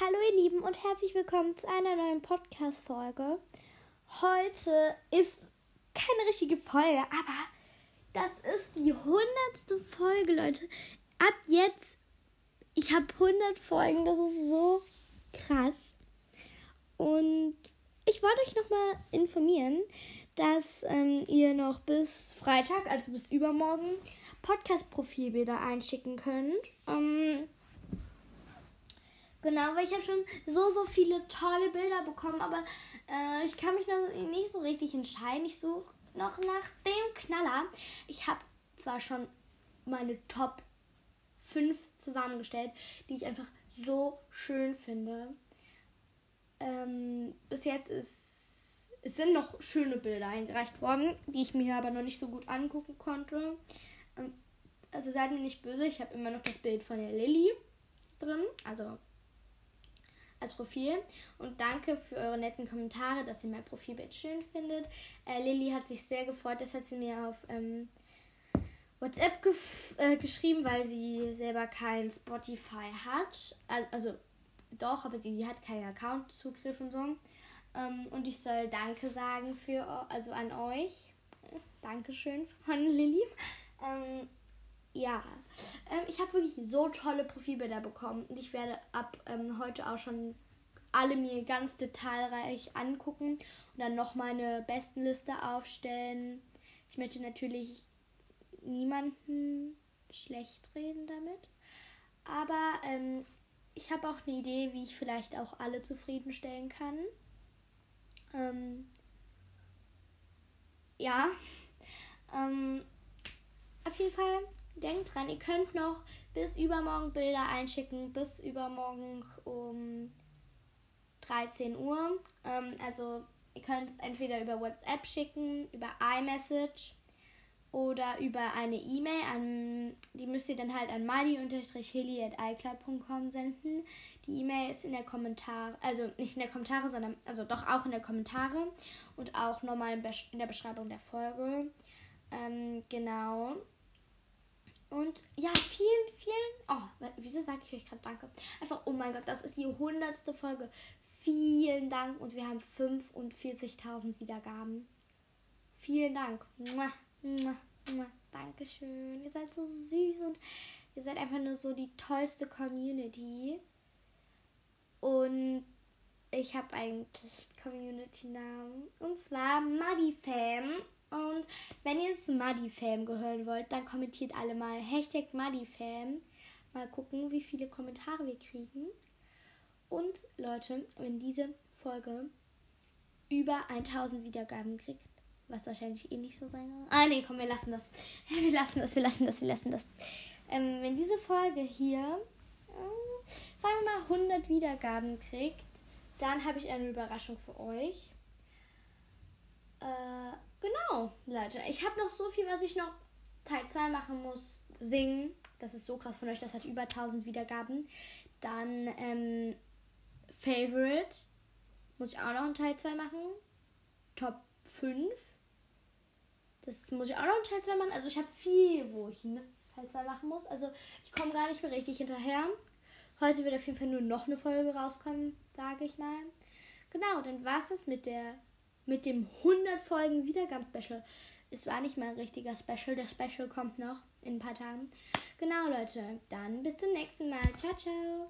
Hallo ihr Lieben und herzlich willkommen zu einer neuen Podcast-Folge. Heute ist keine richtige Folge, aber das ist die hundertste Folge, Leute. Ab jetzt, ich habe 100 Folgen, das ist so krass. Und ich wollte euch nochmal informieren, dass ähm, ihr noch bis Freitag, also bis übermorgen, Podcast-Profilbilder einschicken könnt. Ähm, Genau, weil ich habe schon so, so viele tolle Bilder bekommen, aber äh, ich kann mich noch nicht so richtig entscheiden. Ich suche noch nach dem Knaller. Ich habe zwar schon meine Top 5 zusammengestellt, die ich einfach so schön finde. Ähm, bis jetzt ist, es sind noch schöne Bilder eingereicht worden, die ich mir aber noch nicht so gut angucken konnte. Ähm, also seid mir nicht böse, ich habe immer noch das Bild von der Lilly drin. Also als Profil. Und danke für eure netten Kommentare, dass ihr mein Profilbild schön findet. Äh, Lilly hat sich sehr gefreut, das hat sie mir auf ähm, WhatsApp äh, geschrieben, weil sie selber kein Spotify hat. Also doch, aber sie hat keinen Account-Zugriff und so. Ähm, und ich soll Danke sagen für also an euch. Dankeschön von Lilly. Ähm, ja, ähm, ich habe wirklich so tolle Profilbilder bekommen und ich werde ab ähm, heute auch schon alle mir ganz detailreich angucken und dann noch meine Bestenliste aufstellen. Ich möchte natürlich niemanden schlecht reden damit, aber ähm, ich habe auch eine Idee, wie ich vielleicht auch alle zufriedenstellen kann. Ähm, ja, ähm, auf jeden Fall denkt dran, ihr könnt noch bis übermorgen Bilder einschicken, bis übermorgen um 13 Uhr. Ähm, also ihr könnt es entweder über WhatsApp schicken, über iMessage oder über eine E-Mail an, die müsst ihr dann halt an mali-heli.icloud.com senden. Die E-Mail ist in der Kommentare, also nicht in der Kommentare, sondern, also doch auch in der Kommentare und auch nochmal in der Beschreibung der Folge. Ähm, genau. Und ja, vielen, vielen. Oh, wieso sage ich euch gerade Danke? Einfach, oh mein Gott, das ist die hundertste Folge. Vielen Dank und wir haben 45.000 Wiedergaben. Vielen Dank. Dankeschön. Ihr seid so süß und ihr seid einfach nur so die tollste Community. Und ich habe eigentlich Community-Namen. Und zwar Muddyfam. Und wenn ihr zu Muddyfam gehören wollt, dann kommentiert alle mal Hashtag Muddyfam. Mal gucken, wie viele Kommentare wir kriegen. Und Leute, wenn diese Folge über 1000 Wiedergaben kriegt, was wahrscheinlich eh nicht so sein wird. Ah, nee, komm, wir lassen das. Wir lassen das, wir lassen das, wir lassen das. Ähm, wenn diese Folge hier, äh, sagen wir mal, 100 Wiedergaben kriegt, dann habe ich eine Überraschung für euch. Äh, Genau, Leute. Ich habe noch so viel, was ich noch Teil 2 machen muss. Singen. Das ist so krass von euch. Das hat über 1000 Wiedergaben. Dann ähm, Favorite. Muss ich auch noch einen Teil 2 machen. Top 5. Das muss ich auch noch einen Teil 2 machen. Also ich habe viel, wo ich einen Teil 2 machen muss. Also ich komme gar nicht mehr richtig hinterher. Heute wird auf jeden Fall nur noch eine Folge rauskommen, sage ich mal. Genau, dann war es mit der mit dem 100 Folgen Wiedergaben-Special. Es war nicht mal ein richtiger Special. Der Special kommt noch in ein paar Tagen. Genau, Leute. Dann bis zum nächsten Mal. Ciao, ciao.